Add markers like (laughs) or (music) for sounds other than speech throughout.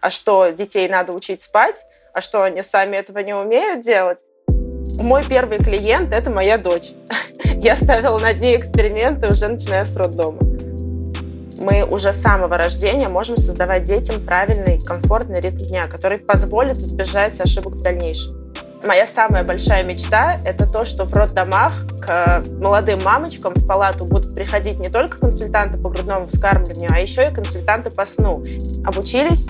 а что детей надо учить спать, а что они сами этого не умеют делать. Мой первый клиент — это моя дочь. (laughs) Я ставила над ней эксперименты уже начиная с роддома. Мы уже с самого рождения можем создавать детям правильный, комфортный ритм дня, который позволит избежать ошибок в дальнейшем. Моя самая большая мечта — это то, что в роддомах к молодым мамочкам в палату будут приходить не только консультанты по грудному вскармливанию, а еще и консультанты по сну. Обучились,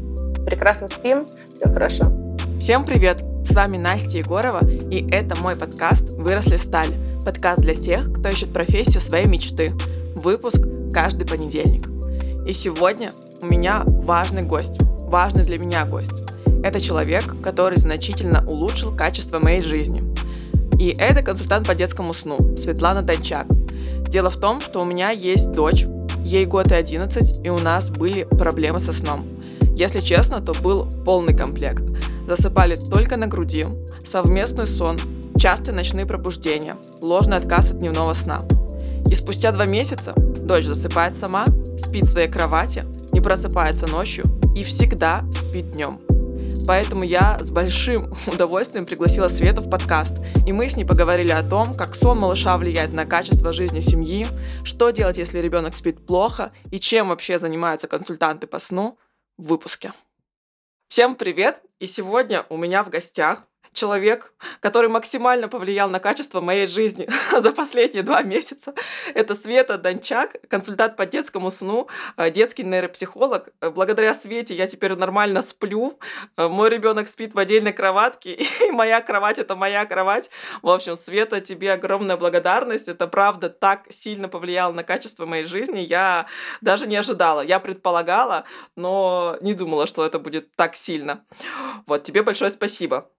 прекрасно спим, все хорошо. Всем привет! С вами Настя Егорова, и это мой подкаст «Выросли в сталь». Подкаст для тех, кто ищет профессию своей мечты. Выпуск каждый понедельник. И сегодня у меня важный гость, важный для меня гость. Это человек, который значительно улучшил качество моей жизни. И это консультант по детскому сну Светлана Дончак. Дело в том, что у меня есть дочь, ей год и 11, и у нас были проблемы со сном. Если честно, то был полный комплект. Засыпали только на груди, совместный сон, частые ночные пробуждения, ложный отказ от дневного сна. И спустя два месяца дочь засыпает сама, спит в своей кровати, не просыпается ночью и всегда спит днем. Поэтому я с большим (laughs) удовольствием пригласила Свету в подкаст, и мы с ней поговорили о том, как сон малыша влияет на качество жизни семьи, что делать, если ребенок спит плохо, и чем вообще занимаются консультанты по сну выпуске. Всем привет! И сегодня у меня в гостях человек, который максимально повлиял на качество моей жизни (laughs) за последние два месяца. Это Света Дончак, консультант по детскому сну, э, детский нейропсихолог. Благодаря Свете я теперь нормально сплю. Э, мой ребенок спит в отдельной кроватке, (laughs) и моя кровать это моя кровать. В общем, Света, тебе огромная благодарность. Это правда так сильно повлияло на качество моей жизни. Я даже не ожидала. Я предполагала, но не думала, что это будет так сильно. Вот, тебе большое спасибо.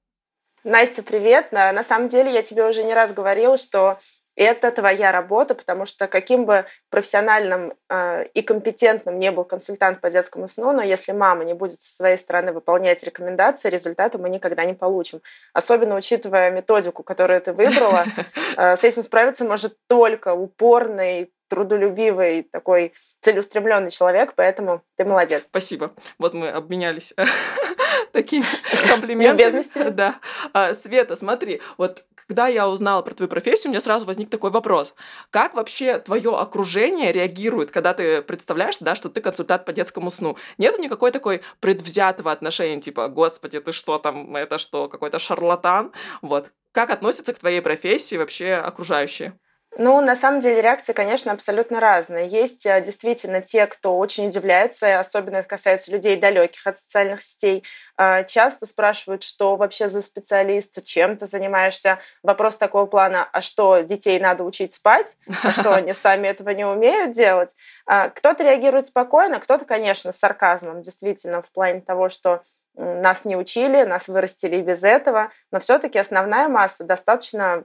Настя, привет. На самом деле я тебе уже не раз говорила, что это твоя работа, потому что каким бы профессиональным э, и компетентным не был консультант по детскому сну, но если мама не будет со своей стороны выполнять рекомендации, результата мы никогда не получим. Особенно учитывая методику, которую ты выбрала, (laughs) э, с этим справиться может только упорный, трудолюбивый, такой целеустремленный человек, поэтому ты молодец. Спасибо. Вот мы обменялись (laughs) такими (laughs) комплиментами. Да. А, Света, смотри, вот когда я узнала про твою профессию, у меня сразу возник такой вопрос. Как вообще твое окружение реагирует, когда ты представляешься, да, что ты консультант по детскому сну? Нету никакой такой предвзятого отношения, типа, господи, ты что там, это что, какой-то шарлатан? Вот. Как относятся к твоей профессии вообще окружающие? Ну, на самом деле реакции, конечно, абсолютно разные. Есть э, действительно те, кто очень удивляются, особенно это касается людей далеких от социальных сетей. А, часто спрашивают, что вообще за специалист, чем ты занимаешься. Вопрос такого плана, а что, детей надо учить спать? А что, они сами этого не умеют делать? А, кто-то реагирует спокойно, кто-то, конечно, с сарказмом, действительно, в плане того, что нас не учили, нас вырастили и без этого, но все-таки основная масса достаточно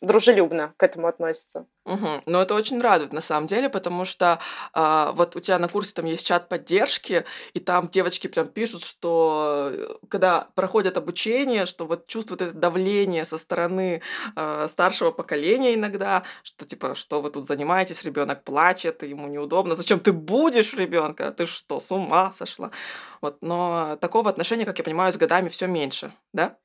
дружелюбно к этому относятся. Угу. Ну, это очень радует на самом деле, потому что а, вот у тебя на курсе там есть чат поддержки, и там девочки прям пишут, что э, когда проходят обучение, что вот чувствуют это давление со стороны а, старшего поколения иногда, что типа, что вы тут занимаетесь, ребенок плачет, ему неудобно, зачем ты будешь ребенка, ты что, с ума сошла? Вот, но такого отношения, как я понимаю, с годами все меньше, да?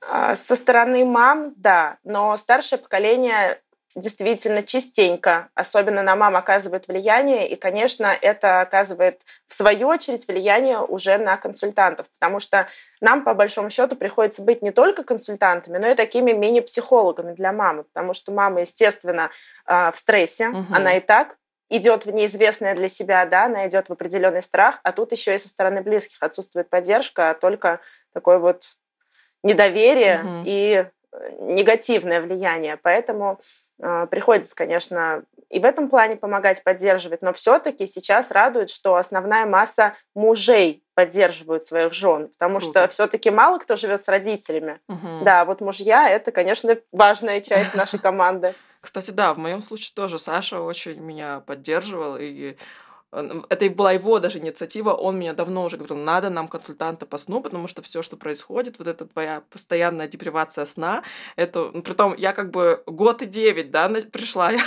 А, со стороны мам, да, но старшее поколение действительно частенько, особенно на мам, оказывает влияние, и, конечно, это оказывает, в свою очередь, влияние уже на консультантов, потому что нам, по большому счету, приходится быть не только консультантами, но и такими мини-психологами для мамы, потому что мама, естественно, а, в стрессе, угу. она и так идет в неизвестное для себя, да, она идет в определенный страх, а тут еще и со стороны близких отсутствует поддержка, а только такой вот недоверие угу. и э, негативное влияние. Поэтому э, приходится, конечно, и в этом плане помогать, поддерживать, но все-таки сейчас радует, что основная масса мужей поддерживают своих жен, потому Круто. что все-таки мало кто живет с родителями. Угу. Да, вот мужья это, конечно, важная часть нашей команды. Кстати, да, в моем случае тоже Саша очень меня поддерживал и это была его даже инициатива, он меня давно уже говорил, надо нам консультанта по сну, потому что все, что происходит, вот эта твоя постоянная депривация сна, это, ну, притом я как бы год и девять, да, пришла, (laughs) я,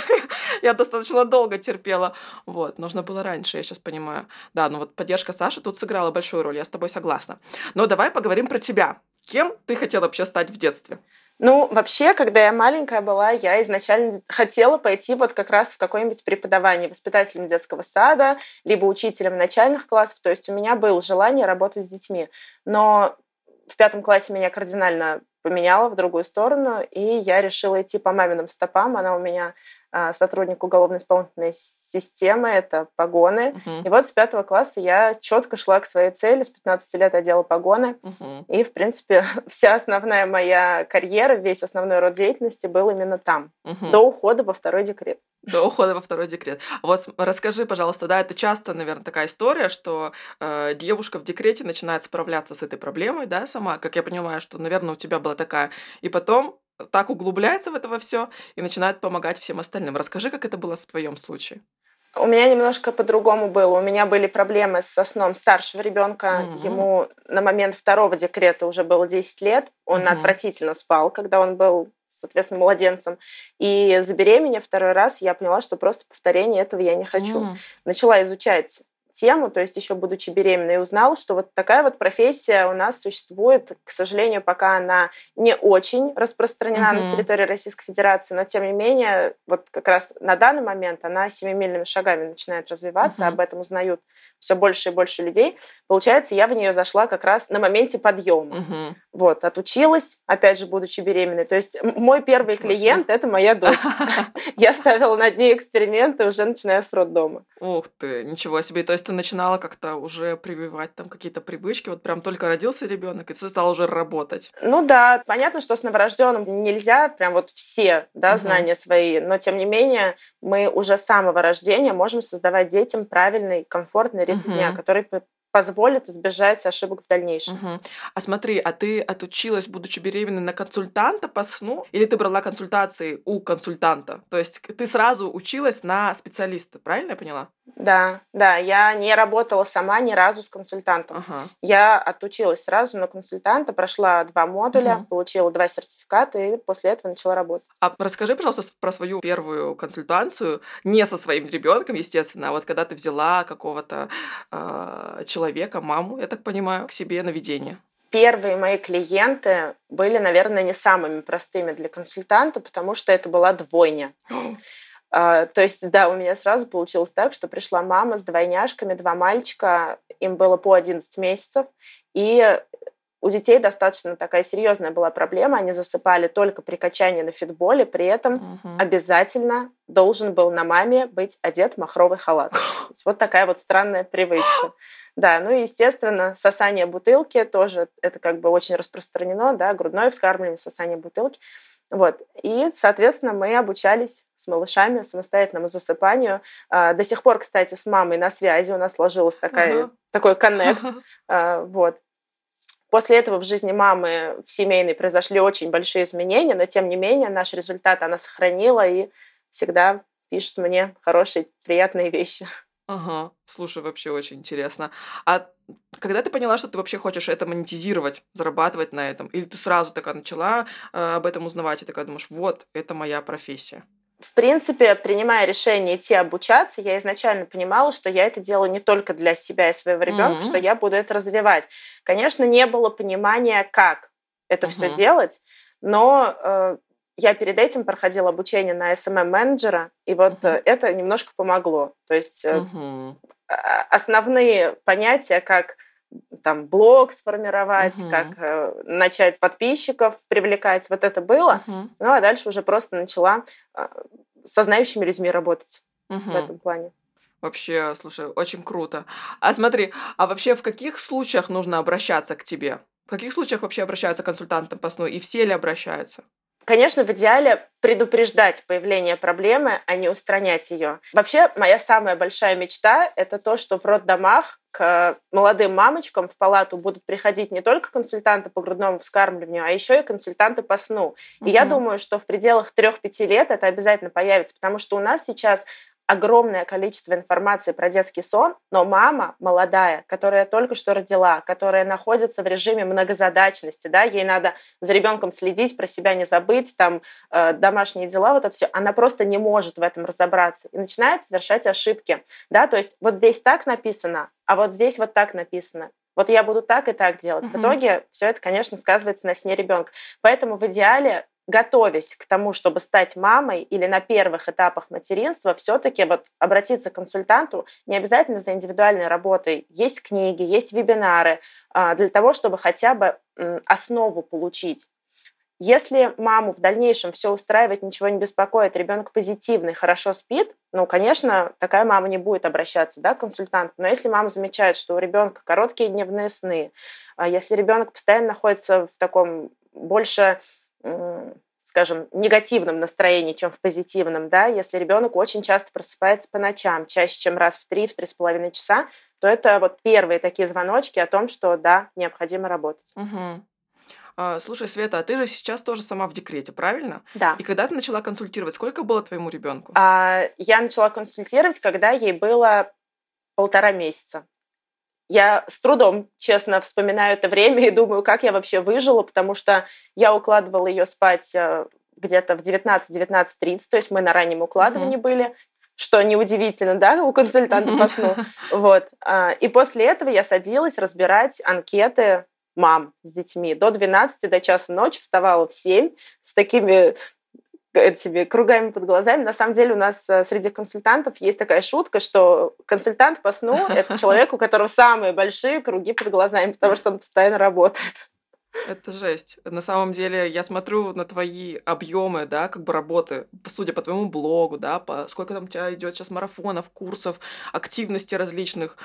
я достаточно долго терпела, вот, нужно было раньше, я сейчас понимаю. Да, ну вот поддержка Саши тут сыграла большую роль, я с тобой согласна. Но давай поговорим про тебя. Кем ты хотела вообще стать в детстве? Ну, вообще, когда я маленькая была, я изначально хотела пойти вот как раз в какое-нибудь преподавание, воспитателем детского сада, либо учителем начальных классов. То есть у меня было желание работать с детьми. Но в пятом классе меня кардинально поменяла в другую сторону, и я решила идти по маминым стопам. Она у меня сотрудник уголовно-исполнительной системы, это погоны. Uh-huh. И вот с пятого класса я четко шла к своей цели, с 15 лет одела погоны. Uh-huh. И, в принципе, (laughs) вся основная моя карьера, весь основной род деятельности был именно там, uh-huh. до ухода во второй декрет. До ухода во второй декрет. Вот расскажи, пожалуйста, да, это часто, наверное, такая история, что э, девушка в декрете начинает справляться с этой проблемой, да, сама, как я понимаю, что, наверное, у тебя была такая, и потом так углубляется в это все и начинает помогать всем остальным. Расскажи, как это было в твоем случае. У меня немножко по-другому было. У меня были проблемы со сном старшего ребенка. Угу. Ему на момент второго декрета уже было 10 лет. Он угу. отвратительно спал, когда он был, соответственно, младенцем. И забеременев второй раз, я поняла, что просто повторение этого я не хочу. Угу. Начала изучать тему, то есть еще будучи беременной, узнала, что вот такая вот профессия у нас существует. К сожалению, пока она не очень распространена mm-hmm. на территории Российской Федерации, но тем не менее, вот как раз на данный момент она семимильными шагами начинает развиваться, mm-hmm. об этом узнают все больше и больше людей. Получается, я в нее зашла как раз на моменте подъема. Угу. Вот, отучилась, опять же, будучи беременной. То есть мой первый Ничего клиент себе. это моя дочь. (laughs) Я ставила над ней эксперименты уже начиная с роддома. Ух ты, ничего себе. То есть ты начинала как-то уже прививать там какие-то привычки, вот прям только родился ребенок, и ты стала уже работать. Ну да, понятно, что с новорожденным нельзя прям вот все да, знания свои, но тем не менее мы уже с самого рождения можем создавать детям правильный, комфортный угу. дня, который позволит избежать ошибок в дальнейшем. Угу. А смотри, а ты отучилась, будучи беременной, на консультанта по сну? Или ты брала консультации у консультанта? То есть ты сразу училась на специалиста, правильно я поняла? Да, да, я не работала сама ни разу с консультантом. Ага. Я отучилась сразу на консультанта, прошла два модуля, угу. получила два сертификата и после этого начала работать. А расскажи, пожалуйста, про свою первую консультацию, не со своим ребенком, естественно, а вот когда ты взяла какого-то э, человека, маму, я так понимаю, к себе на ведение. Первые мои клиенты были, наверное, не самыми простыми для консультанта, потому что это была двойня. (gasps) А, то есть, да, у меня сразу получилось так, что пришла мама с двойняшками, два мальчика, им было по 11 месяцев, и у детей достаточно такая серьезная была проблема. Они засыпали только при качании на фитболе, при этом угу. обязательно должен был на маме быть одет махровый халат. вот такая вот странная привычка. Да, ну и, естественно, сосание бутылки тоже, это как бы очень распространено, да, грудное вскармливание, сосание бутылки. Вот. И, соответственно, мы обучались с малышами самостоятельному засыпанию. А, до сих пор, кстати, с мамой на связи у нас сложилась такая, uh-huh. такой коннект. Uh-huh. (laughs) Вот. После этого в жизни мамы в семейной произошли очень большие изменения, но тем не менее наш результат она сохранила и всегда пишет мне хорошие, приятные вещи. Ага, слушай, вообще очень интересно. А когда ты поняла, что ты вообще хочешь это монетизировать, зарабатывать на этом? Или ты сразу такая начала э, об этом узнавать и такая думаешь, вот, это моя профессия? В принципе, принимая решение идти обучаться, я изначально понимала, что я это делаю не только для себя и своего ребенка, mm-hmm. что я буду это развивать. Конечно, не было понимания, как это mm-hmm. все делать, но э, я перед этим проходила обучение на SMM-менеджера, и вот uh-huh. это немножко помогло. То есть uh-huh. основные понятия, как там блог сформировать, uh-huh. как э, начать подписчиков привлекать, вот это было. Uh-huh. Ну а дальше уже просто начала э, со знающими людьми работать uh-huh. в этом плане. Вообще, слушай, очень круто. А смотри, а вообще в каких случаях нужно обращаться к тебе? В каких случаях вообще обращаются консультанты по сну? И все ли обращаются? Конечно, в идеале предупреждать появление проблемы, а не устранять ее. Вообще, моя самая большая мечта — это то, что в роддомах к молодым мамочкам в палату будут приходить не только консультанты по грудному вскармливанию, а еще и консультанты по сну. И угу. я думаю, что в пределах 3-5 лет это обязательно появится, потому что у нас сейчас огромное количество информации про детский сон, но мама молодая, которая только что родила, которая находится в режиме многозадачности, да, ей надо за ребенком следить, про себя не забыть, там э, домашние дела, вот это все, она просто не может в этом разобраться и начинает совершать ошибки, да, то есть вот здесь так написано, а вот здесь вот так написано. Вот я буду так и так делать. Угу. В итоге все это, конечно, сказывается на сне ребенка. Поэтому в идеале готовясь к тому, чтобы стать мамой или на первых этапах материнства, все-таки вот обратиться к консультанту не обязательно за индивидуальной работой. Есть книги, есть вебинары а, для того, чтобы хотя бы основу получить. Если маму в дальнейшем все устраивает, ничего не беспокоит, ребенок позитивный, хорошо спит, ну, конечно, такая мама не будет обращаться да, к консультанту. Но если мама замечает, что у ребенка короткие дневные сны, а если ребенок постоянно находится в таком больше скажем, негативном настроении, чем в позитивном, да, если ребенок очень часто просыпается по ночам, чаще, чем раз в три, в три с половиной часа, то это вот первые такие звоночки о том, что да, необходимо работать. Угу. Слушай, Света, а ты же сейчас тоже сама в декрете, правильно? Да. И когда ты начала консультировать, сколько было твоему ребенку? А, я начала консультировать, когда ей было полтора месяца. Я с трудом, честно, вспоминаю это время и думаю, как я вообще выжила, потому что я укладывала ее спать э, где-то в 19-19.30, то есть мы на раннем укладывании mm-hmm. были, что неудивительно, да, у консультанта по сну. (laughs) Вот. А, и после этого я садилась разбирать анкеты мам с детьми. До 12, до часа ночи вставала в 7 с такими этими кругами под глазами. На самом деле у нас э, среди консультантов есть такая шутка, что консультант по сну — это (laughs) человек, у которого самые большие круги под глазами, потому что он постоянно работает. Это жесть. На самом деле, я смотрю на твои объемы, да, как бы работы, судя по твоему блогу, да, по сколько там у тебя идет сейчас марафонов, курсов, активностей различных.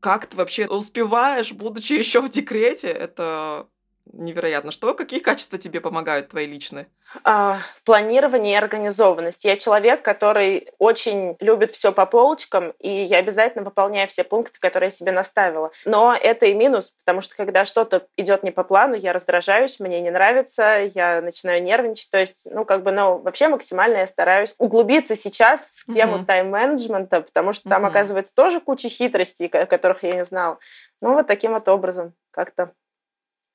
Как ты вообще успеваешь, будучи еще в декрете? Это невероятно. Что, какие качества тебе помогают твои личные? А, планирование и организованность. Я человек, который очень любит все по полочкам, и я обязательно выполняю все пункты, которые я себе наставила. Но это и минус, потому что когда что-то идет не по плану, я раздражаюсь, мне не нравится, я начинаю нервничать. То есть, ну, как бы, ну, вообще максимально я стараюсь углубиться сейчас в тему mm-hmm. тайм-менеджмента, потому что там, mm-hmm. оказывается, тоже куча хитростей, которых я не знала. Ну, вот таким вот образом как-то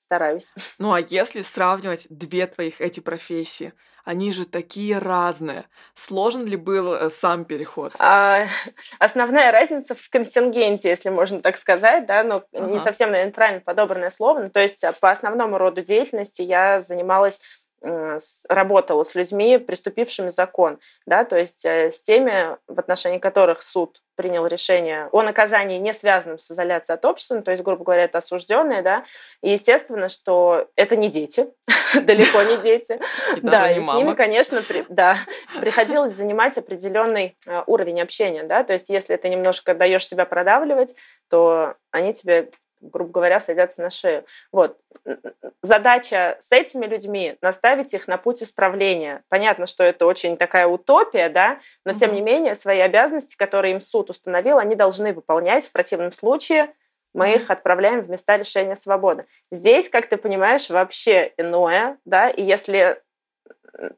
стараюсь. (laughs) Ну а если сравнивать две твоих эти профессии, они же такие разные. Сложен ли был э, сам переход? А, (laughs) основная разница в контингенте, если можно так сказать, да, но ага. не совсем, наверное, правильно подобранное слово. Ну, то есть а, по основному роду деятельности я занималась работала с людьми, приступившими закон, да, то есть э, с теми, в отношении которых суд принял решение о наказании, не связанном с изоляцией от общества, то есть, грубо говоря, это осужденные, да, и естественно, что это не дети, (laughs) далеко не дети, да, и с ними, конечно, да, приходилось занимать определенный э, уровень общения, да, то есть если ты немножко даешь себя продавливать, то они тебе грубо говоря, садятся на шею. Вот. Задача с этими людьми — наставить их на путь исправления. Понятно, что это очень такая утопия, да, но, тем не менее, свои обязанности, которые им суд установил, они должны выполнять. В противном случае мы их отправляем в места лишения свободы. Здесь, как ты понимаешь, вообще иное, да, и если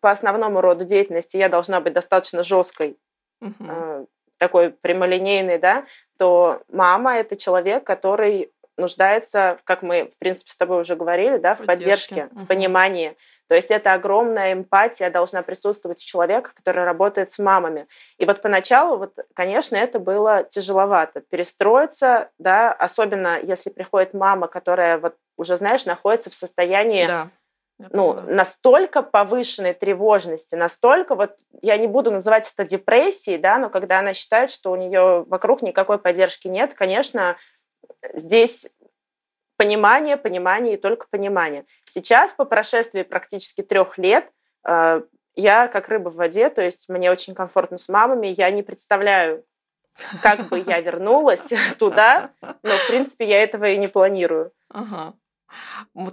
по основному роду деятельности я должна быть достаточно жесткой, э, такой прямолинейной, да, то мама — это человек, который нуждается, как мы, в принципе, с тобой уже говорили, да, в поддержке, поддержке в понимании. То есть это огромная эмпатия должна присутствовать у человека, который работает с мамами. И вот поначалу, вот, конечно, это было тяжеловато перестроиться, да, особенно если приходит мама, которая вот уже, знаешь, находится в состоянии да. Ну, настолько повышенной тревожности, настолько вот, я не буду называть это депрессией, да, но когда она считает, что у нее вокруг никакой поддержки нет, конечно, здесь понимание, понимание и только понимание. Сейчас, по прошествии практически трех лет, э, я как рыба в воде, то есть мне очень комфортно с мамами, я не представляю, как бы я вернулась (laughs) туда, но, в принципе, я этого и не планирую. Ага.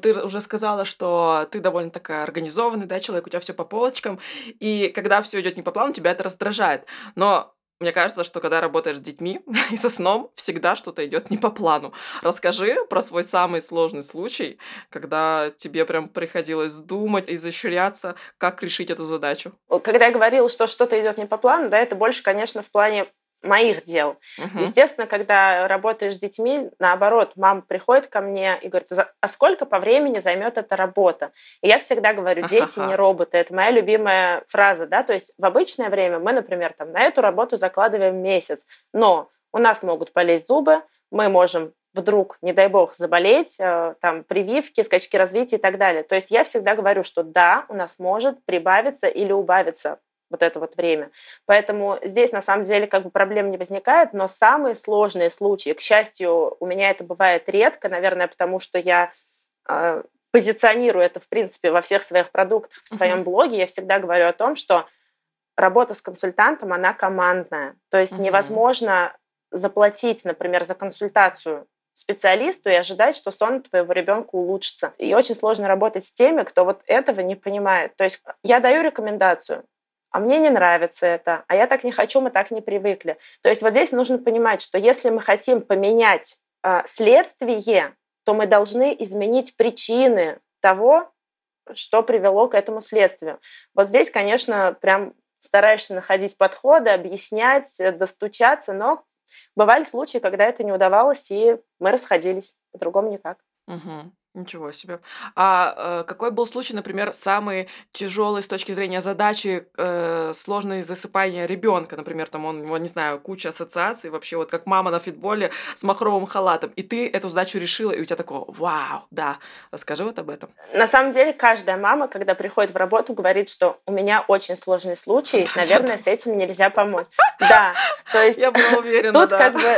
Ты уже сказала, что ты довольно такая организованный, да, человек, у тебя все по полочкам, и когда все идет не по плану, тебя это раздражает. Но Мне кажется, что когда работаешь с детьми (laughs) и со сном, всегда что-то идет не по плану. Расскажи про свой самый сложный случай, когда тебе прям приходилось думать, изощряться, как решить эту задачу. Когда я говорила, что что-то идет не по плану, да, это больше, конечно, в плане моих дел. Угу. Естественно, когда работаешь с детьми, наоборот, мама приходит ко мне и говорит, а сколько по времени займет эта работа? И я всегда говорю, дети не роботы. Это моя любимая фраза, да, то есть в обычное время мы, например, там на эту работу закладываем месяц, но у нас могут полезть зубы, мы можем вдруг, не дай бог, заболеть, э, там, прививки, скачки развития и так далее. То есть я всегда говорю, что да, у нас может прибавиться или убавиться вот это вот время. Поэтому здесь на самом деле как бы проблем не возникает, но самые сложные случаи, к счастью, у меня это бывает редко, наверное, потому что я э, позиционирую это, в принципе, во всех своих продуктах, в своем uh-huh. блоге, я всегда говорю о том, что работа с консультантом, она командная. То есть uh-huh. невозможно заплатить, например, за консультацию специалисту и ожидать, что сон твоего ребенка улучшится. И очень сложно работать с теми, кто вот этого не понимает. То есть я даю рекомендацию, а мне не нравится это, а я так не хочу, мы так не привыкли. То есть вот здесь нужно понимать, что если мы хотим поменять э, следствие, то мы должны изменить причины того, что привело к этому следствию. Вот здесь, конечно, прям стараешься находить подходы, объяснять, достучаться, но бывали случаи, когда это не удавалось, и мы расходились. По-другому никак. Угу. Ничего себе. А э, какой был случай, например, самый тяжелый с точки зрения задачи, э, сложное засыпание ребенка, например, там он, его, не знаю, куча ассоциаций, вообще вот как мама на фитболе с махровым халатом, и ты эту задачу решила, и у тебя такое, вау, да. Расскажи вот об этом. На самом деле каждая мама, когда приходит в работу, говорит, что у меня очень сложный случай, наверное, с этим нельзя помочь. Да, то есть... Я была уверена, Тут как бы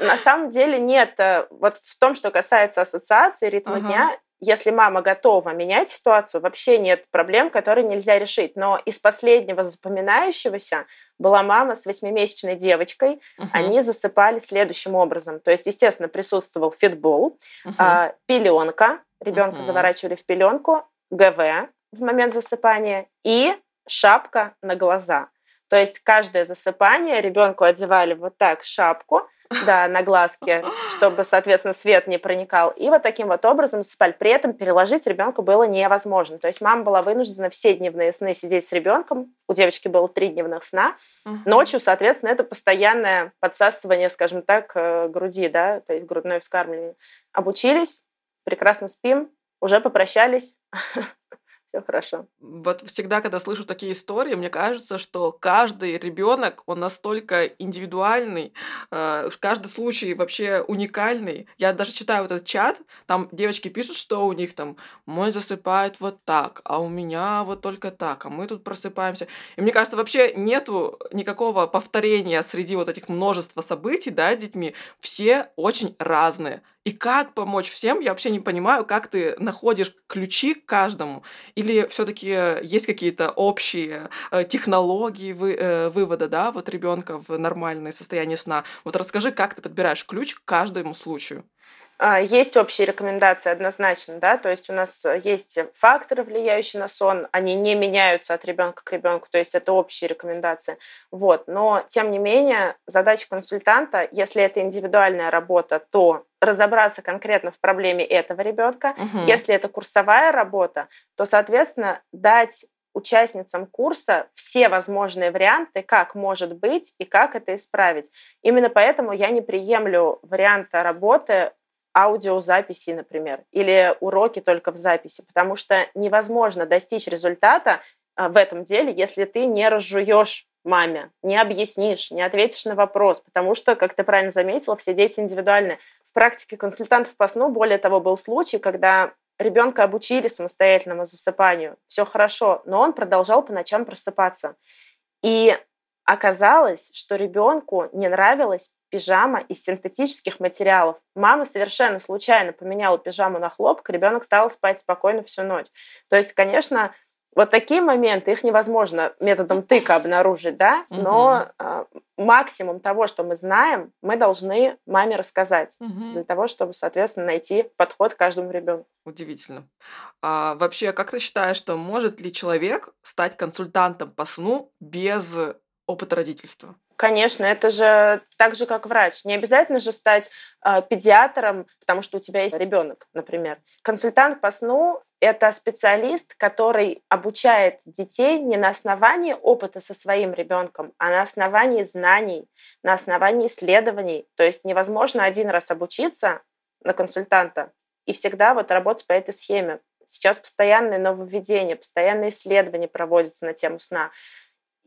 на самом деле нет, э, вот в том, что касается ассоциации, ритма uh-huh. дня, если мама готова менять ситуацию, вообще нет проблем, которые нельзя решить. Но из последнего запоминающегося была мама с восьмимесячной девочкой. Uh-huh. Они засыпали следующим образом. То есть, естественно, присутствовал фитбол, uh-huh. а, пеленка, ребенка uh-huh. заворачивали в пеленку, ГВ в момент засыпания и шапка на глаза. То есть каждое засыпание ребенку одевали вот так шапку, да, на глазки, чтобы, соответственно, свет не проникал. И вот таким вот образом спали. При этом переложить ребенку было невозможно. То есть мама была вынуждена все дневные сны сидеть с ребенком. У девочки было три дневных сна. Ночью, соответственно, это постоянное подсасывание, скажем так, э, груди, да, то есть грудное вскармливание. Обучились, прекрасно спим, уже попрощались, (laughs) все хорошо. Вот всегда, когда слышу такие истории, мне кажется, что каждый ребенок, он настолько индивидуальный, э, каждый случай вообще уникальный. Я даже читаю вот этот чат, там девочки пишут, что у них там мой засыпает вот так, а у меня вот только так, а мы тут просыпаемся. И мне кажется, вообще нету никакого повторения среди вот этих множества событий, да, детьми. Все очень разные. И как помочь всем, я вообще не понимаю, как ты находишь ключи к каждому. Или все-таки есть какие-то общие э, технологии вы, э, вывода, да, вот ребенка в нормальное состояние сна. Вот расскажи, как ты подбираешь ключ к каждому случаю. А, есть общие рекомендации однозначно, да, то есть у нас есть факторы, влияющие на сон, они не меняются от ребенка к ребенку, то есть это общие рекомендации. Вот. Но, тем не менее, задача консультанта, если это индивидуальная работа, то разобраться конкретно в проблеме этого ребенка. Угу. Если это курсовая работа, то, соответственно, дать участницам курса все возможные варианты, как может быть и как это исправить. Именно поэтому я не приемлю варианта работы аудиозаписи, например, или уроки только в записи, потому что невозможно достичь результата а, в этом деле, если ты не разжуешь маме, не объяснишь, не ответишь на вопрос, потому что, как ты правильно заметила, все дети индивидуальны. В практике консультантов по сну, более того, был случай, когда ребенка обучили самостоятельному засыпанию, все хорошо, но он продолжал по ночам просыпаться. И оказалось, что ребенку не нравилось пижама из синтетических материалов. Мама совершенно случайно поменяла пижаму на хлопок, ребенок стал спать спокойно всю ночь. То есть, конечно, вот такие моменты, их невозможно методом тыка обнаружить, да, но угу. э, максимум того, что мы знаем, мы должны маме рассказать угу. для того, чтобы, соответственно, найти подход к каждому ребенку. Удивительно. А, вообще, как ты считаешь, что может ли человек стать консультантом по сну без опыта родительства? Конечно, это же так же, как врач. Не обязательно же стать э, педиатром, потому что у тебя есть ребенок, например. Консультант по сну — это специалист, который обучает детей не на основании опыта со своим ребенком, а на основании знаний, на основании исследований. То есть невозможно один раз обучиться на консультанта и всегда вот работать по этой схеме. Сейчас постоянные нововведения, постоянные исследования проводятся на тему сна.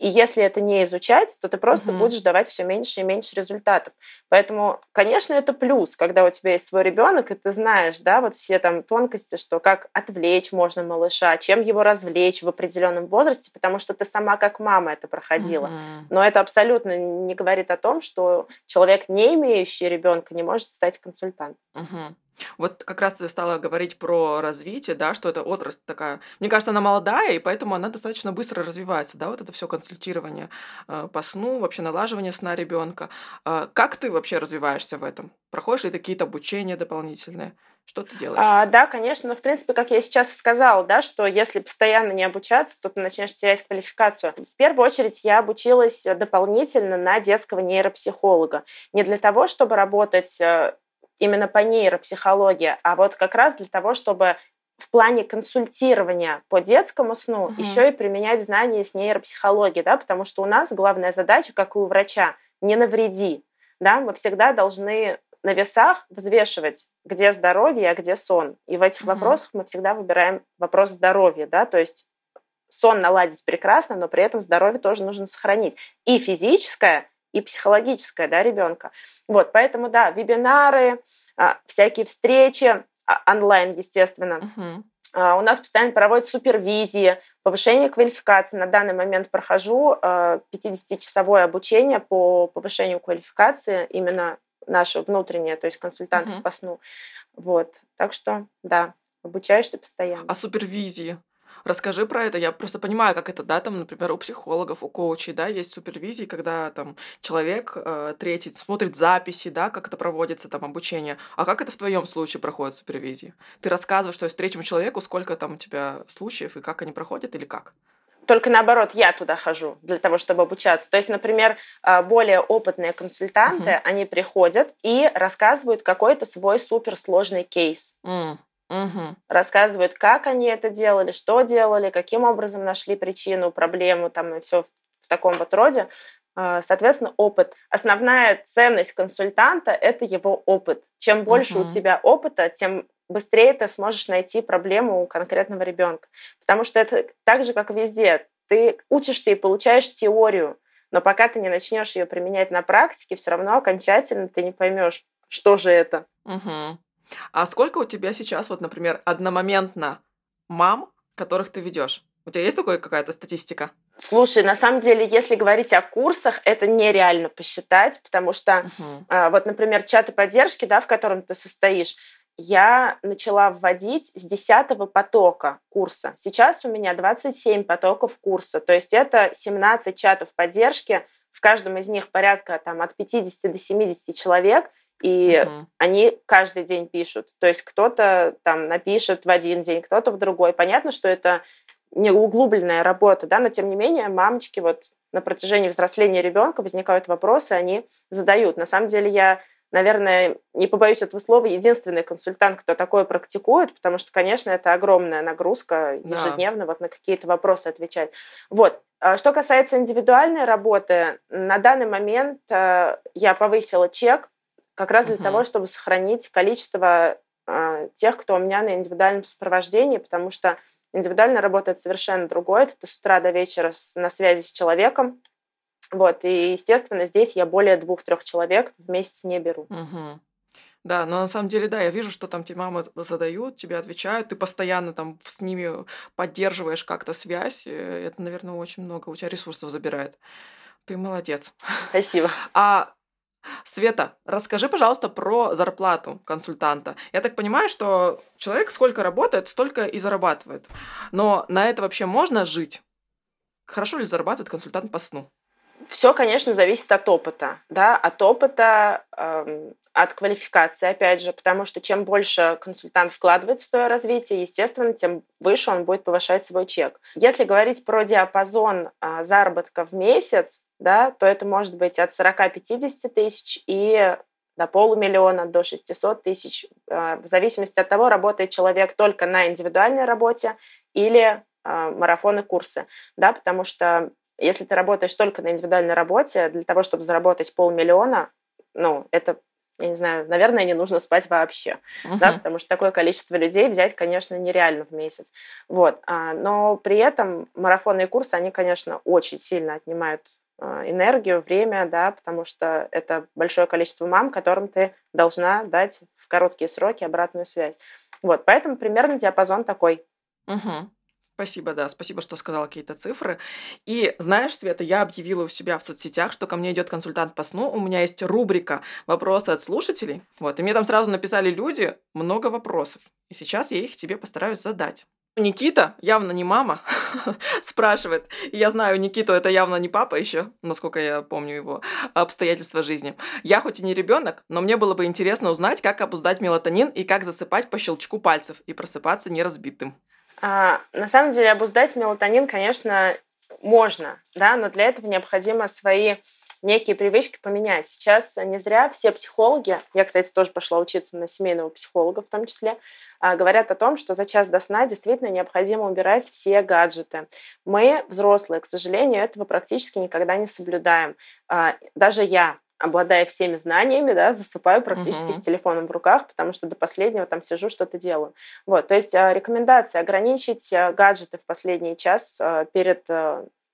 И если это не изучать, то ты просто угу. будешь давать все меньше и меньше результатов. Поэтому, конечно, это плюс, когда у тебя есть свой ребенок, и ты знаешь, да, вот все там тонкости, что как отвлечь можно малыша, чем его развлечь в определенном возрасте, потому что ты сама как мама это проходила. Угу. Но это абсолютно не говорит о том, что человек, не имеющий ребенка, не может стать консультантом. Угу. Вот как раз ты стала говорить про развитие, да, что это отрасль такая. Мне кажется, она молодая, и поэтому она достаточно быстро развивается, да, вот это все консультирование э, по сну, вообще налаживание сна ребенка. Э, как ты вообще развиваешься в этом? Проходишь ли какие-то обучения дополнительные? Что ты делаешь? А, да, конечно. Но, в принципе, как я сейчас сказала, да, что если постоянно не обучаться, то ты начнешь терять квалификацию. В первую очередь я обучилась дополнительно на детского нейропсихолога. Не для того, чтобы работать э, именно по нейропсихологии, а вот как раз для того, чтобы в плане консультирования по детскому сну угу. еще и применять знания с нейропсихологии, да, потому что у нас главная задача, как и у врача, не навреди, да, мы всегда должны на весах взвешивать, где здоровье, а где сон. И в этих угу. вопросах мы всегда выбираем вопрос здоровья, да, то есть сон наладить прекрасно, но при этом здоровье тоже нужно сохранить. И физическое, и психологическое, да, ребенка. Вот, поэтому, да, вебинары, а, всякие встречи, а, онлайн, естественно. Uh-huh. У нас постоянно проводят супервизии, повышение квалификации. На данный момент прохожу 50-часовое обучение по повышению квалификации, именно наше внутреннее, то есть консультантов uh-huh. по сну. Вот, так что, да, обучаешься постоянно. А супервизии? Расскажи про это. Я просто понимаю, как это, да, там, например, у психологов, у коучей, да, есть супервизии, когда там человек э, третий смотрит записи, да, как это проводится там обучение. А как это в твоем случае проходит супервизии? Ты рассказываешь, что есть третьему человеку, сколько там у тебя случаев и как они проходят или как? Только наоборот, я туда хожу для того, чтобы обучаться. То есть, например, э, более опытные консультанты, uh-huh. они приходят и рассказывают какой-то свой суперсложный кейс. Mm. Угу. Рассказывают, как они это делали, что делали, каким образом нашли причину, проблему, там и все в, в таком вот роде. А, соответственно, опыт. Основная ценность консультанта – это его опыт. Чем больше угу. у тебя опыта, тем быстрее ты сможешь найти проблему у конкретного ребенка. Потому что это так же, как везде. Ты учишься и получаешь теорию, но пока ты не начнешь ее применять на практике, все равно окончательно ты не поймешь, что же это. Угу. А сколько у тебя сейчас, вот, например, одномоментно мам, которых ты ведешь? У тебя есть такая какая-то статистика? Слушай, на самом деле, если говорить о курсах, это нереально посчитать, потому что, uh-huh. э, вот, например, чаты поддержки, да, в котором ты состоишь, я начала вводить с 10 потока курса. Сейчас у меня 27 потоков курса, то есть это 17 чатов поддержки, в каждом из них порядка там, от 50 до 70 человек – и угу. они каждый день пишут. То есть кто-то там напишет в один день, кто-то в другой. Понятно, что это не углубленная работа, да, но тем не менее мамочки вот на протяжении взросления ребенка возникают вопросы, они задают. На самом деле я, наверное, не побоюсь этого слова, единственный консультант, кто такое практикует, потому что, конечно, это огромная нагрузка ежедневно да. вот на какие-то вопросы отвечать. Вот. А что касается индивидуальной работы, на данный момент э, я повысила чек как раз для угу. того, чтобы сохранить количество э, тех, кто у меня на индивидуальном сопровождении, потому что индивидуально работает совершенно другое. Это с утра до вечера с, на связи с человеком. Вот, и, естественно, здесь я более двух-трех человек в месяц не беру. Угу. Да, но на самом деле, да, я вижу, что там тебе мамы задают, тебе отвечают, ты постоянно там с ними поддерживаешь как-то связь. Это, наверное, очень много у тебя ресурсов забирает. Ты молодец. Спасибо. (laughs) А Света, расскажи, пожалуйста, про зарплату консультанта. Я так понимаю, что человек сколько работает, столько и зарабатывает. Но на это вообще можно жить? Хорошо ли зарабатывает консультант по сну? Все, конечно, зависит от опыта, да, от опыта, э, от квалификации, опять же, потому что чем больше консультант вкладывает в свое развитие, естественно, тем выше он будет повышать свой чек. Если говорить про диапазон э, заработка в месяц, да, то это может быть от 40-50 тысяч и до полумиллиона, до 600 тысяч, э, в зависимости от того, работает человек только на индивидуальной работе или э, марафоны, курсы, да, потому что если ты работаешь только на индивидуальной работе, для того, чтобы заработать полмиллиона, ну, это я не знаю, наверное, не нужно спать вообще, uh-huh. да, потому что такое количество людей взять, конечно, нереально в месяц. Вот. А, но при этом марафонные курсы, они, конечно, очень сильно отнимают а, энергию, время, да, потому что это большое количество мам, которым ты должна дать в короткие сроки обратную связь. Вот, поэтому примерно диапазон такой. Угу. Спасибо, да, спасибо, что сказала какие-то цифры. И знаешь, Света, я объявила у себя в соцсетях, что ко мне идет консультант по сну. У меня есть рубрика «Вопросы от слушателей». Вот, и мне там сразу написали люди много вопросов. И сейчас я их тебе постараюсь задать. Никита, явно не мама, (laughs) спрашивает. И я знаю, Никиту это явно не папа еще, насколько я помню его обстоятельства жизни. Я хоть и не ребенок, но мне было бы интересно узнать, как обуздать мелатонин и как засыпать по щелчку пальцев и просыпаться неразбитым. А, на самом деле обуздать мелатонин, конечно, можно, да, но для этого необходимо свои некие привычки поменять. Сейчас не зря все психологи, я, кстати, тоже пошла учиться на семейного психолога в том числе, а, говорят о том, что за час до сна действительно необходимо убирать все гаджеты. Мы, взрослые, к сожалению, этого практически никогда не соблюдаем. А, даже я, обладая всеми знаниями, да, засыпаю практически uh-huh. с телефоном в руках, потому что до последнего там сижу, что-то делаю. Вот, то есть а, рекомендация ограничить а, гаджеты в последний час а, перед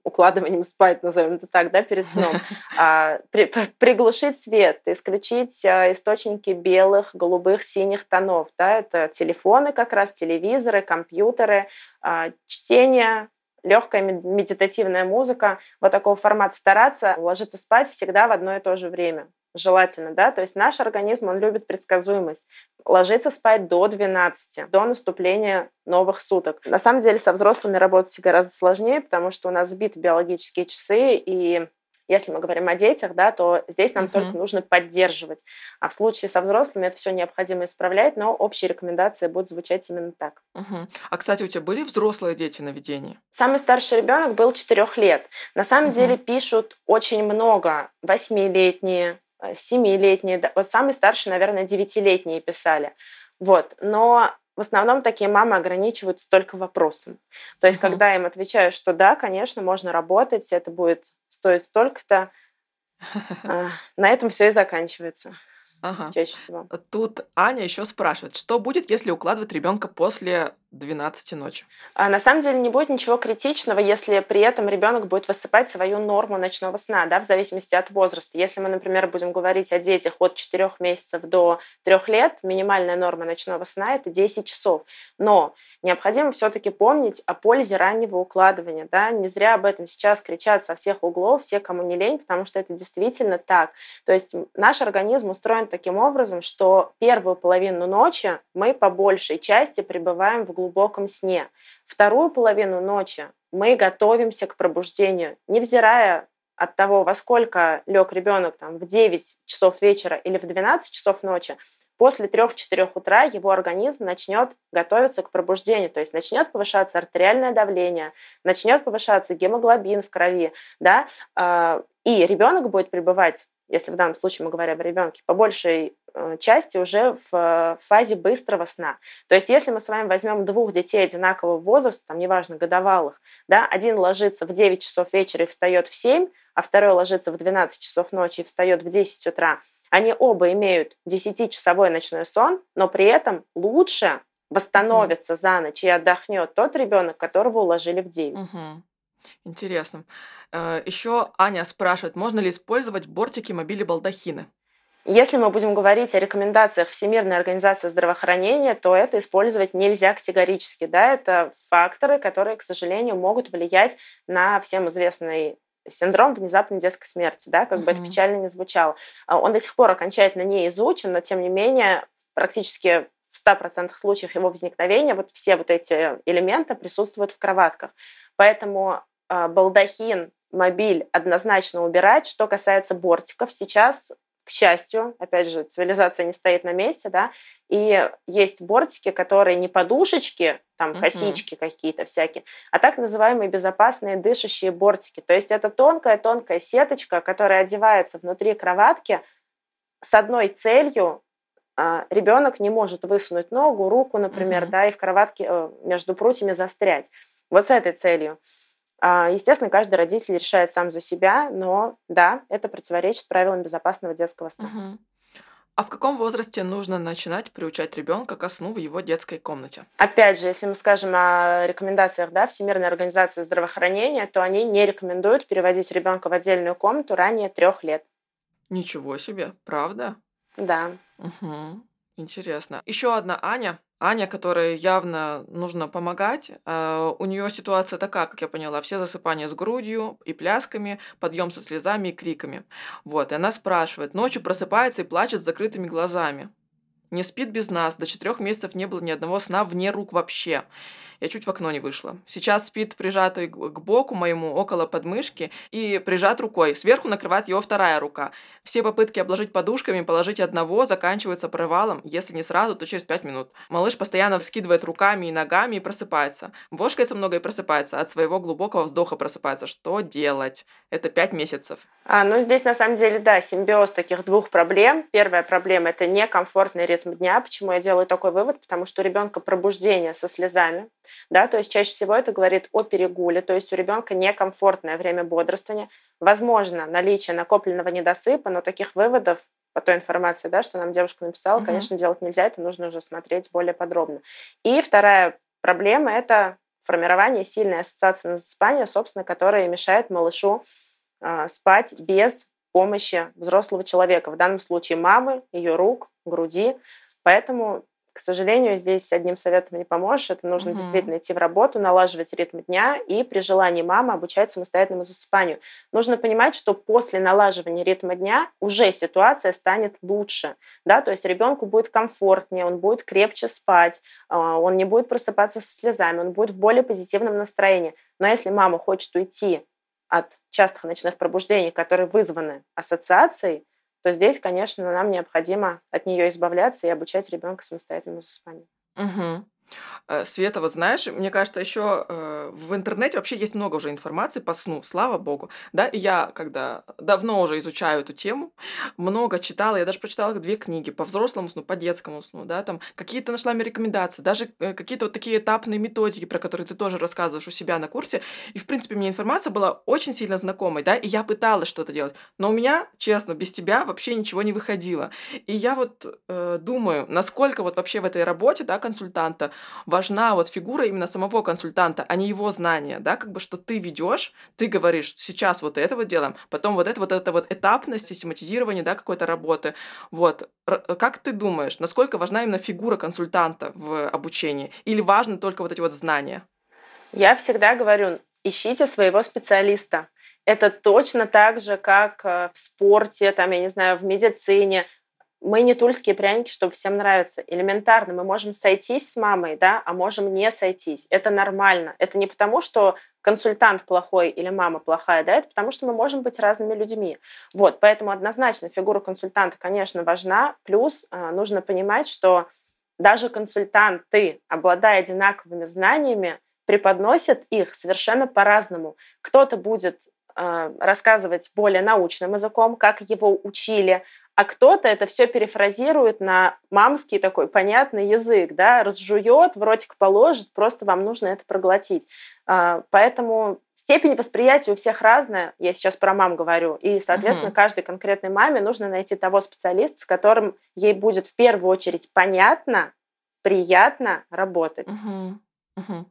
укладыванием спать, назовем это так, да, перед сном, (laughs) а, при, приглушить свет, исключить а, источники белых, голубых, синих тонов, да, это телефоны как раз, телевизоры, компьютеры, а, чтение, легкая медитативная музыка, вот такого формата стараться ложиться спать всегда в одно и то же время желательно, да, то есть наш организм, он любит предсказуемость. Ложиться спать до 12, до наступления новых суток. На самом деле со взрослыми работать гораздо сложнее, потому что у нас сбиты биологические часы, и если мы говорим о детях, да, то здесь нам uh-huh. только нужно поддерживать. А в случае со взрослыми это все необходимо исправлять, но общие рекомендации будут звучать именно так. Uh-huh. А, кстати, у тебя были взрослые дети на ведении? Самый старший ребенок был 4 лет. На самом uh-huh. деле пишут очень много. Восьмилетние, семилетние. Вот самый старший, наверное, девятилетние писали. Вот. Но в основном такие мамы ограничиваются только вопросом. То есть, uh-huh. когда им отвечаю, что да, конечно, можно работать, это будет стоит столько-то, (laughs) а, на этом все и заканчивается. Ага. Чаще всего. Тут Аня еще спрашивает, что будет, если укладывать ребенка после 12 ночи? А на самом деле не будет ничего критичного, если при этом ребенок будет высыпать свою норму ночного сна, да, в зависимости от возраста. Если мы, например, будем говорить о детях от 4 месяцев до 3 лет, минимальная норма ночного сна это 10 часов. Но необходимо все-таки помнить о пользе раннего укладывания. Да? Не зря об этом сейчас кричат со всех углов, все, кому не лень, потому что это действительно так. То есть наш организм устроен таким образом, что первую половину ночи мы по большей части пребываем в глубоком сне. Вторую половину ночи мы готовимся к пробуждению, невзирая от того, во сколько лег ребенок там, в 9 часов вечера или в 12 часов ночи, после 3-4 утра его организм начнет готовиться к пробуждению, то есть начнет повышаться артериальное давление, начнет повышаться гемоглобин в крови, да, а, и ребенок будет пребывать если в данном случае мы говорим о ребенке, по большей части уже в фазе быстрого сна. То есть если мы с вами возьмем двух детей одинакового возраста, там неважно, годовалых, да, один ложится в 9 часов вечера и встает в 7, а второй ложится в 12 часов ночи и встает в 10 утра, они оба имеют 10-часовой ночной сон, но при этом лучше восстановится mm за ночь и отдохнет тот ребенок, которого уложили в 9. Угу. Интересно. Э, Еще Аня спрашивает, можно ли использовать бортики мобили балдахины? Если мы будем говорить о рекомендациях Всемирной организации здравоохранения, то это использовать нельзя категорически. Да? Это факторы, которые, к сожалению, могут влиять на всем известный синдром внезапной детской смерти, да, как mm-hmm. бы это печально не звучало. А он до сих пор окончательно не изучен, но тем не менее практически в 100% случаях его возникновения вот все вот эти элементы присутствуют в кроватках. Поэтому э, балдахин, мобиль однозначно убирать. Что касается бортиков, сейчас к счастью, опять же, цивилизация не стоит на месте, да, и есть бортики, которые не подушечки, там uh-huh. косички какие-то всякие, а так называемые безопасные дышащие бортики. То есть это тонкая-тонкая сеточка, которая одевается внутри кроватки с одной целью а, ребенок не может высунуть ногу, руку, например, uh-huh. да, и в кроватке э, между прутьями застрять. Вот с этой целью. А, естественно, каждый родитель решает сам за себя, но да, это противоречит правилам безопасного детского сна. Uh-huh. А в каком возрасте нужно начинать приучать ребенка ко сну в его детской комнате? Опять же, если мы скажем о рекомендациях да, Всемирной организации здравоохранения, то они не рекомендуют переводить ребенка в отдельную комнату ранее трех лет. Ничего себе, правда? Да. Угу. Интересно. Еще одна Аня. Аня, которой явно нужно помогать, э, у нее ситуация такая, как я поняла, все засыпания с грудью и плясками, подъем со слезами и криками. Вот, и она спрашивает, ночью просыпается и плачет с закрытыми глазами. Не спит без нас, до четырех месяцев не было ни одного сна вне рук вообще. Я чуть в окно не вышла. Сейчас спит прижатый к боку моему, около подмышки, и прижат рукой. Сверху накрывает его вторая рука. Все попытки обложить подушками, положить одного, заканчиваются провалом. Если не сразу, то через пять минут. Малыш постоянно вскидывает руками и ногами и просыпается. Вошкается много и просыпается. От своего глубокого вздоха просыпается. Что делать? Это пять месяцев. А, ну, здесь на самом деле, да, симбиоз таких двух проблем. Первая проблема – это некомфортный ритм дня. Почему я делаю такой вывод? Потому что у ребенка пробуждение со слезами да, то есть чаще всего это говорит о перегуле, то есть у ребенка некомфортное время бодрствования, возможно, наличие накопленного недосыпа, но таких выводов по той информации, да, что нам девушка написала, mm-hmm. конечно, делать нельзя, это нужно уже смотреть более подробно. И вторая проблема – это формирование сильной ассоциации на засыпание, собственно, которая мешает малышу э, спать без помощи взрослого человека, в данном случае мамы, ее рук, груди. Поэтому к сожалению, здесь одним советом не поможешь. Это нужно угу. действительно идти в работу, налаживать ритм дня и при желании мамы обучать самостоятельному засыпанию. Нужно понимать, что после налаживания ритма дня уже ситуация станет лучше. Да? То есть ребенку будет комфортнее, он будет крепче спать, а, он не будет просыпаться со слезами, он будет в более позитивном настроении. Но если мама хочет уйти от частых ночных пробуждений, которые вызваны ассоциацией, то здесь, конечно, нам необходимо от нее избавляться и обучать ребенка самостоятельному засыпанию. Угу. Э, Света, вот знаешь, мне кажется, еще э, в интернете вообще есть много уже информации по сну, слава богу, да, и я, когда давно уже изучаю эту тему, много читала, я даже прочитала две книги по взрослому сну, по детскому сну, да, там какие-то нашла мне рекомендации, даже э, какие-то вот такие этапные методики, про которые ты тоже рассказываешь у себя на курсе, и, в принципе, мне информация была очень сильно знакомой, да, и я пыталась что-то делать, но у меня, честно, без тебя вообще ничего не выходило, и я вот э, думаю, насколько вот вообще в этой работе, да, консультанта важна вот фигура именно самого консультанта, а не его знания, да, как бы что ты ведешь, ты говоришь, сейчас вот это вот делаем, потом вот это вот это вот этапность, систематизирование, да, какой-то работы. Вот. Как ты думаешь, насколько важна именно фигура консультанта в обучении? Или важны только вот эти вот знания? Я всегда говорю, ищите своего специалиста. Это точно так же, как э, в спорте, там, я не знаю, в медицине мы не тульские пряники, чтобы всем нравиться. Элементарно, мы можем сойтись с мамой, да, а можем не сойтись. Это нормально. Это не потому, что консультант плохой или мама плохая, да, это потому, что мы можем быть разными людьми. Вот, поэтому однозначно фигура консультанта, конечно, важна. Плюс э, нужно понимать, что даже консультанты, обладая одинаковыми знаниями, преподносят их совершенно по-разному. Кто-то будет э, рассказывать более научным языком, как его учили, а кто-то это все перефразирует на мамский такой понятный язык, да, разжует, в ротик положит, просто вам нужно это проглотить. А, поэтому степень восприятия у всех разная, я сейчас про мам говорю, и, соответственно, угу. каждой конкретной маме нужно найти того специалиста, с которым ей будет в первую очередь понятно, приятно работать. Угу. Угу.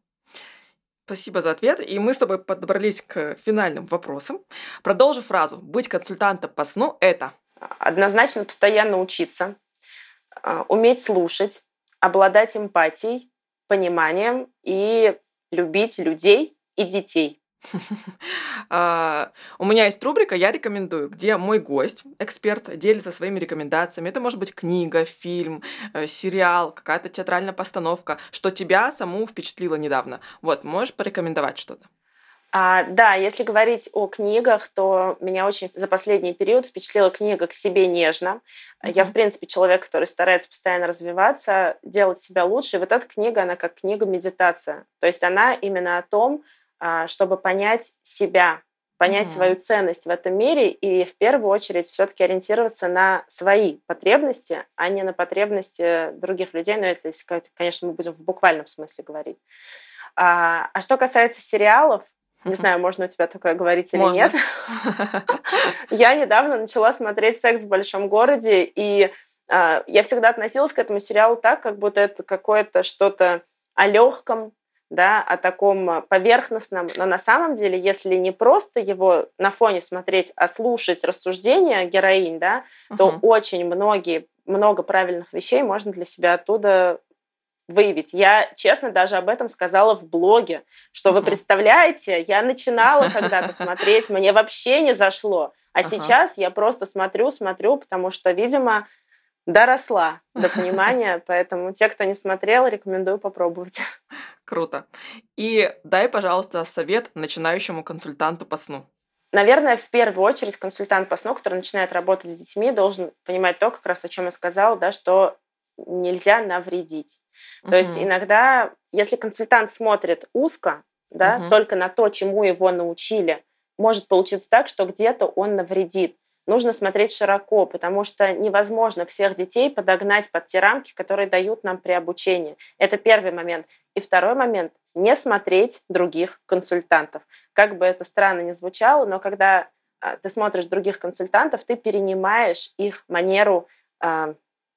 Спасибо за ответ. И мы с тобой подобрались к финальным вопросам. Продолжу фразу. Быть консультантом по сну – это однозначно постоянно учиться, а, уметь слушать, обладать эмпатией, пониманием и любить людей и детей. (laughs) А, у меня есть рубрика «Я рекомендую», где мой гость, эксперт, делится своими рекомендациями. Это может быть книга, фильм, э, сериал, какая-то театральная постановка, что тебя саму впечатлило недавно. Вот, можешь порекомендовать что-то? А, да, если говорить о книгах, то меня очень за последний период впечатлила книга «К себе нежно». Uh-huh. Я, в принципе, человек, который старается постоянно развиваться, делать себя лучше. И вот эта книга, она как книга медитация. То есть она именно о том, а, чтобы понять себя, понять mm-hmm. свою ценность в этом мире и в первую очередь все-таки ориентироваться на свои потребности, а не на потребности других людей. Но это, если, конечно, мы будем в буквальном смысле говорить. А, а что касается сериалов, не знаю, можно у тебя такое говорить или можно. нет. (laughs) Я недавно начала смотреть «Секс в большом городе», и а, я всегда относилась к этому сериалу так, как будто это какое-то что-то о легком, да, о таком поверхностном, но на самом деле, если не просто его на фоне смотреть, а слушать рассуждения героинь, да, то очень многие, много правильных вещей можно для себя оттуда выявить. Я, честно, даже об этом сказала в блоге, что вы представляете, я начинала когда-то (laughs) смотреть, мне вообще не зашло, а сейчас я просто смотрю, смотрю, потому что, видимо, доросла до понимания, (laughs) поэтому те, кто не смотрел, рекомендую попробовать. Круто. И дай, пожалуйста, совет начинающему консультанту по сну. Наверное, в первую очередь консультант по сну, который начинает работать с детьми, должен понимать то, как раз о чем я сказала, да, что нельзя навредить. То угу. есть иногда, если консультант смотрит узко, да, угу. только на то, чему его научили, может получиться так, что где-то он навредит нужно смотреть широко, потому что невозможно всех детей подогнать под те рамки, которые дают нам при обучении. Это первый момент. И второй момент — не смотреть других консультантов. Как бы это странно ни звучало, но когда а, ты смотришь других консультантов, ты перенимаешь их манеру э,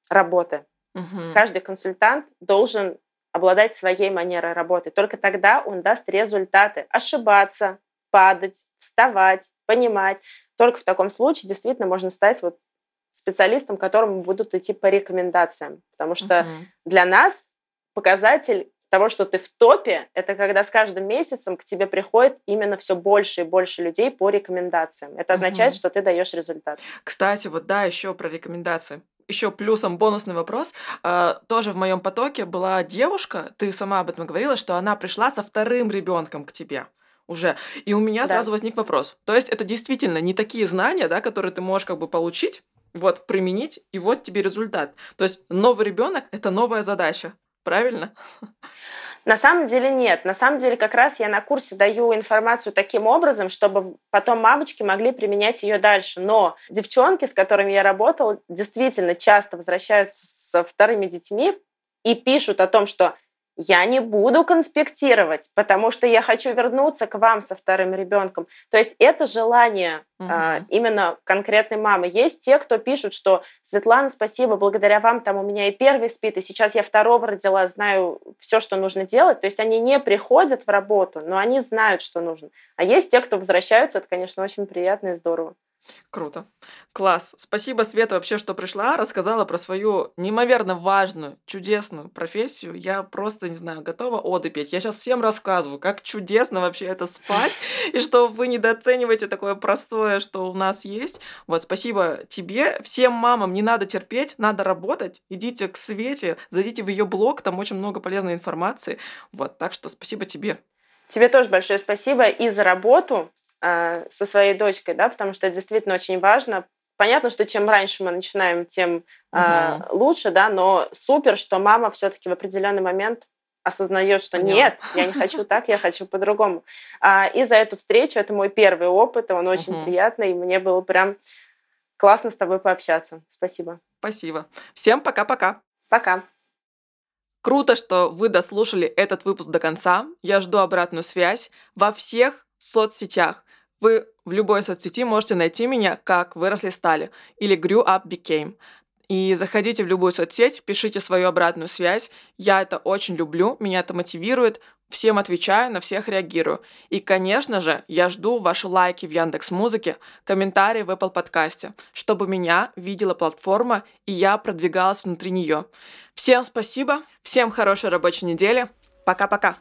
работы. Угу. Каждый консультант должен обладать своей манерой работы. Только тогда он даст результаты. Ошибаться, падать, вставать, понимать. Только в таком случае действительно можно стать вот специалистом, которому будут идти по рекомендациям. Потому что uh-huh. для нас показатель того, что ты в топе, это когда с каждым месяцем к тебе приходит именно все больше и больше людей по рекомендациям. Это означает, uh-huh. что ты даешь результат. Кстати, вот да, еще про рекомендации. Еще плюсом бонусный вопрос. А, тоже в моем потоке была девушка, ты сама об этом говорила, что она пришла со вторым ребенком к тебе уже. И у меня да. сразу возник вопрос. То есть это действительно не такие знания, да, которые ты можешь как бы получить, вот, применить, и вот тебе результат. То есть новый ребенок это новая задача. Правильно? (laughs) На самом деле нет. На самом деле как раз я на курсе даю информацию таким образом, чтобы потом мамочки могли применять ее дальше. Но девчонки, с которыми я работала, действительно часто возвращаются со вторыми детьми и пишут о том, что я не буду конспектировать, потому что я хочу вернуться к вам со вторым ребенком. То есть это желание угу. а, именно конкретной мамы. Есть те, кто пишут, что Светлана, спасибо, благодаря вам там у меня и первый спит, и сейчас я второго родила, знаю все, что нужно делать. То есть они не приходят в работу, но они знают, что нужно. А есть те, кто возвращаются, это, конечно, очень приятно и здорово. Круто. Класс. Спасибо, Света, вообще, что пришла, рассказала про свою неимоверно важную, чудесную профессию. Я просто, не знаю, готова оды петь. Я сейчас всем рассказываю, как чудесно вообще это спать, (laughs) и что вы недооцениваете такое простое, что у нас есть. Вот, спасибо тебе. Всем мамам не надо терпеть, надо работать. Идите к Свете, зайдите в ее блог, там очень много полезной информации. Вот, так что спасибо тебе. Тебе тоже большое спасибо и за работу, э, со своей дочкой, да, потому что это действительно очень важно. Понятно, что чем раньше мы начинаем, тем э, угу. лучше, да, но супер, что мама все-таки в определенный момент осознает, что Поняла. нет, я не хочу так, я хочу по-другому. А, и за эту встречу, это мой первый опыт, он очень угу. приятный, и мне было прям классно с тобой пообщаться. Спасибо. Спасибо. Всем пока-пока. Пока. Круто, что вы дослушали этот выпуск до конца. Я жду обратную связь во всех соцсетях. Вы в любой соцсети можете найти меня как «Выросли стали» или «Grew up became». И заходите в любую соцсеть, пишите свою обратную связь. Я это очень люблю, меня это мотивирует. Всем отвечаю, на всех реагирую. И, конечно же, я жду ваши лайки в Яндекс Музыке, комментарии в Apple подкасте, чтобы меня видела платформа и я продвигалась внутри нее. Всем спасибо, всем хорошей рабочей недели. Пока-пока.